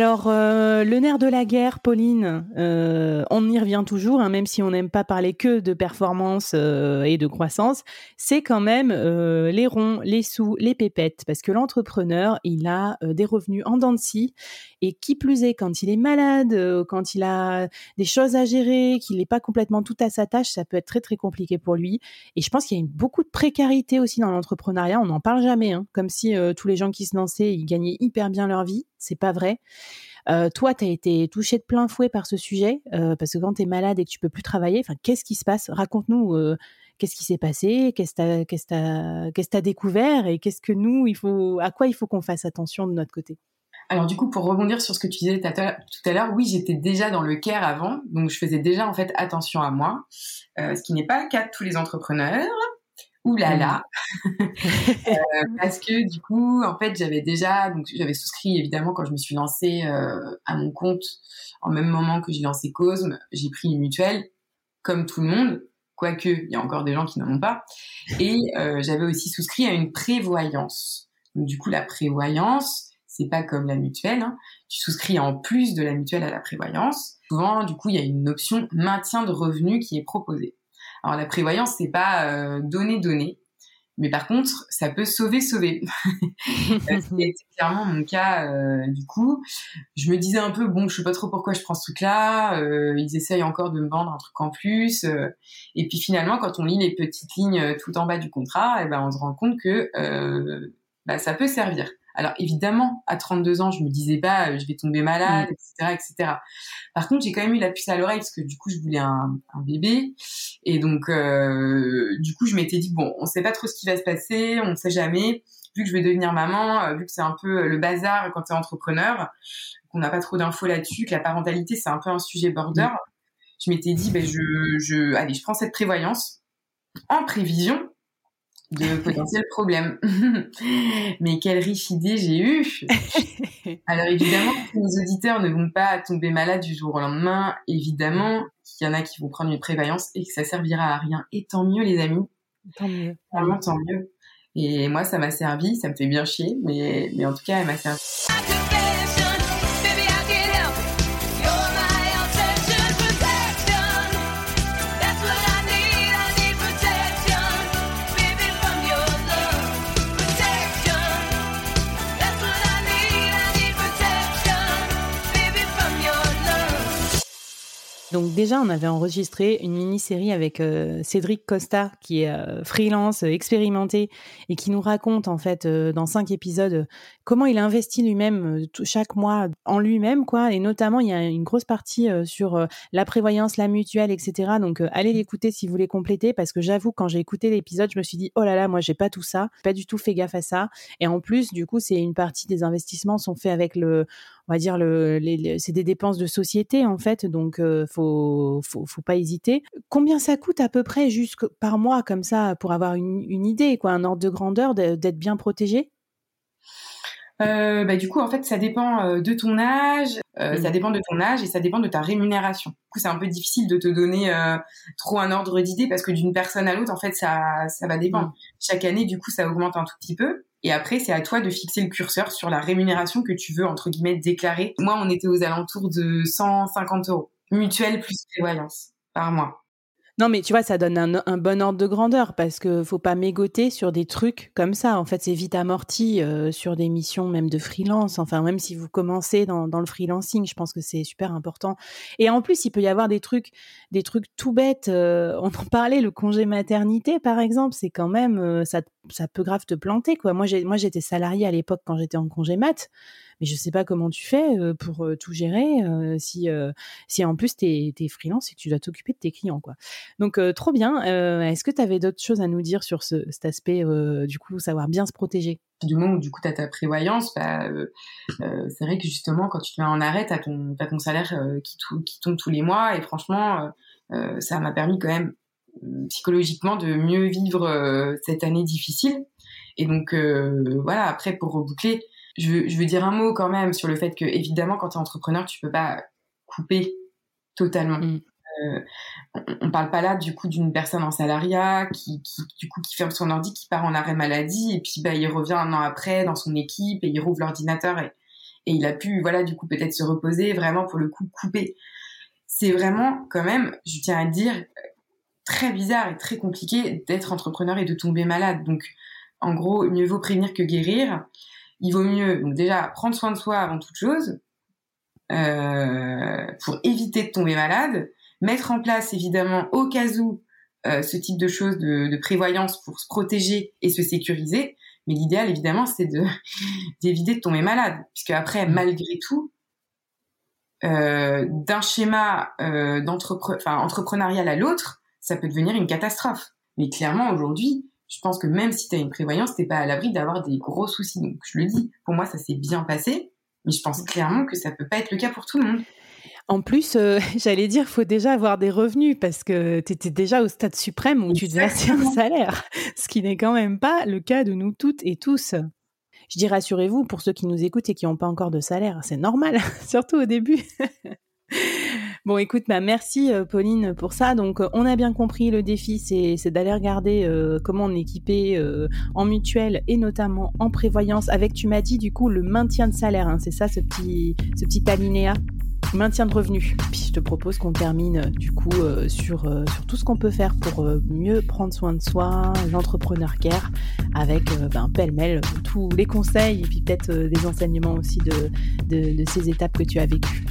Alors, euh, le nerf de la guerre, Pauline, euh, on y revient toujours, hein, même si on n'aime pas parler que de performance euh, et de croissance, c'est quand même les ronds, les sous, les pépettes, parce que l'entrepreneur, il a des revenus en dents de scie, et qui plus est, quand il est malade, quand il a des choses à gérer, qu'il n'est pas complètement tout à sa tâche, ça peut être très très compliqué pour lui. Et je pense qu'il y a beaucoup de précarité aussi dans l'entrepreneuriat, on n'en parle jamais, hein, comme si tous les gens qui se lançaient, ils gagnaient hyper bien leur vie, c'est pas vrai. Euh, toi, tu as été touché de plein fouet par ce sujet, euh, parce que quand tu es malade et que tu peux plus travailler, qu'est-ce qui se passe? Raconte-nous euh, qu'est-ce qui s'est passé, qu'est-ce que tu as, découvert et qu'est-ce que nous, il faut, à quoi il faut qu'on fasse attention de notre côté? Alors du coup, pour rebondir sur ce que tu disais tout à l'heure, oui, j'étais déjà dans le care avant, donc je faisais déjà en fait attention à moi, ce qui n'est pas le cas de tous les entrepreneurs. Là là euh, Parce que du coup, en fait, j'avais déjà, donc j'avais souscrit évidemment quand je me suis lancée euh, à mon compte, en même moment que j'ai lancé Cosme, j'ai pris une mutuelle, comme tout le monde, quoique il y a encore des gens qui n'en ont pas, et euh, j'avais aussi souscrit à une prévoyance. Donc du coup, la prévoyance, c'est pas comme la mutuelle, hein. tu souscris en plus de la mutuelle à la prévoyance. Souvent, du coup, il y a une option maintien de revenus qui est proposée. Alors la prévoyance, c'est pas euh, donner donner, mais par contre, ça peut sauver sauver. c'est clairement mon cas. Euh, du coup, je me disais un peu bon, je sais pas trop pourquoi je prends ce truc-là. Euh, ils essayent encore de me vendre un truc en plus. Euh. et puis finalement, quand on lit les petites lignes tout en bas du contrat, et eh ben on se rend compte que bah, ça peut servir. Alors évidemment, à 32 ans, je me disais pas, euh, je vais tomber malade, etc., mm. etc. Par contre, j'ai quand même eu la puce à l'oreille parce que du coup, je voulais un, bébé, et donc euh, du coup, je m'étais dit bon, on sait pas trop ce qui va se passer, on ne sait jamais. Vu que je vais devenir maman, euh, vu que c'est un peu le bazar quand tu es entrepreneur, qu'on n'a pas trop d'infos là-dessus, que la parentalité c'est un peu un sujet border, mm. je m'étais dit ben je, je, allez, je prends cette prévoyance en prévision de potentiels problèmes. Mais quelle riche idée j'ai eue Alors évidemment, nos auditeurs ne vont pas tomber malades du jour au lendemain. Évidemment, qu'il y en a qui vont prendre une prévoyance et que ça servira à rien. Et tant mieux, les amis. Tant mieux. Vraiment, tant mieux. Et moi, ça m'a servi. Ça me fait bien chier, mais, mais en tout cas, elle m'a servi. Donc déjà, on avait enregistré une mini-série avec euh, Cédric Costa, qui est euh, freelance, euh, expérimenté, et qui nous raconte en fait dans cinq épisodes comment il investit lui-même chaque mois en lui-même, quoi. Et notamment, il y a une grosse partie sur la prévoyance, la mutuelle, etc. Donc allez l'écouter si vous voulez compléter, parce que j'avoue, quand j'ai écouté l'épisode, je me suis dit oh là là, moi j'ai pas tout ça, pas du tout fait gaffe à ça. Et en plus, du coup, c'est une partie des investissements sont faits avec le on va dire le, c'est des dépenses de société en fait, donc faut, faut, pas hésiter. Combien ça coûte à peu près juste par mois comme ça pour avoir une, idée, quoi, un ordre de grandeur d'être bien protégé? Euh, bah, du coup, en fait, ça dépend euh, de ton âge, ça mmh. dépend de ton âge et ça dépend de ta rémunération. Du coup, c'est un peu difficile de te donner trop un ordre d'idée parce que d'une personne à l'autre, en fait, ça, ça va dépendre. Mmh. Chaque année, du coup, ça augmente un tout petit peu. Et après, c'est à toi de fixer le curseur sur la rémunération que tu veux, entre guillemets, déclarer. Moi, on était aux alentours de 150 euros. Mutuelle plus prévoyance par mois. Non, mais tu vois, ça donne un, bon ordre de grandeur parce que faut pas mégoter sur des trucs comme ça. En fait, c'est vite amorti euh, sur des missions même de freelance. Enfin, même si vous commencez dans, le freelancing, je pense que c'est super important. Et en plus, il peut y avoir des trucs, des trucs tout bêtes. Euh, on en parlait, le congé maternité, par exemple, c'est quand même, euh, ça, ça peut grave te planter, quoi. Moi, j'ai, moi, j'étais salariée à l'époque quand j'étais en congé mat mais je sais pas comment tu fais pour tout gérer si si en plus tu es, freelance et que tu dois t'occuper de tes clients quoi. Donc trop bien. Est-ce que tu avais d'autres choses à nous dire sur cet aspect du coup savoir bien se protéger? Du moment où du coup tu as ta prévoyance, bah, c'est vrai que justement quand tu te mets en arrêt, tu as ton, salaire qui, qui, tombe tous les mois et franchement ça m'a permis quand même mmh, psychologiquement de mieux vivre cette année difficile. Et donc voilà, après pour reboucler, je veux, je veux dire un mot quand même sur le fait que, évidemment, quand tu es entrepreneur, tu peux pas couper totalement. Mm. Euh, on, ne parle pas là du coup d'une personne en salariat qui, qui, du coup qui ferme son ordi, qui part en arrêt maladie et puis bah il revient un an après dans son équipe et il rouvre l'ordinateur et, et il a pu voilà du coup peut-être se reposer vraiment pour le coup couper. C'est vraiment quand même, je tiens à dire, très bizarre et très compliqué d'être entrepreneur et de tomber malade. Donc en gros, mieux vaut prévenir que guérir il vaut mieux donc déjà prendre soin de soi avant toute chose euh, pour éviter de tomber malade, mettre en place évidemment au cas où euh, ce type de choses de, prévoyance pour se protéger et se sécuriser. Mais l'idéal évidemment c'est de d'éviter de tomber malade, puisque après mmh. malgré tout euh, d'un schéma entrepreneurial à l'autre, ça peut devenir une catastrophe. Mais clairement aujourd'hui, je pense que même si tu as une prévoyance, t'es pas à l'abri d'avoir des gros soucis. Donc je le dis, pour moi ça s'est bien passé, mais je pense clairement que ça peut pas être le cas pour tout le monde. En plus, euh, j'allais dire, faut déjà avoir des revenus parce que tu étais déjà au stade suprême où tu te versais un salaire, ce qui n'est quand même pas le cas de nous toutes et tous. Je dis rassurez-vous pour ceux qui nous écoutent et qui n'ont pas encore de salaire, c'est normal, surtout au début. Bon, écoute, bah, merci euh, Pauline pour ça. Donc, euh, on a bien compris le défi, c'est d'aller regarder euh, comment on est équipé en mutuelle et notamment en prévoyance. Avec, tu m'as dit du coup, le maintien de salaire. Hein, c'est ça, ce petit, ce petit alinéa? Maintien de revenus. Puis je te propose qu'on termine du coup sur, sur tout ce qu'on peut faire pour mieux prendre soin de soi, l'entrepreneur care, avec ben, pêle-mêle tous les conseils et puis peut-être des enseignements aussi de, de, de ces étapes que tu as vécues.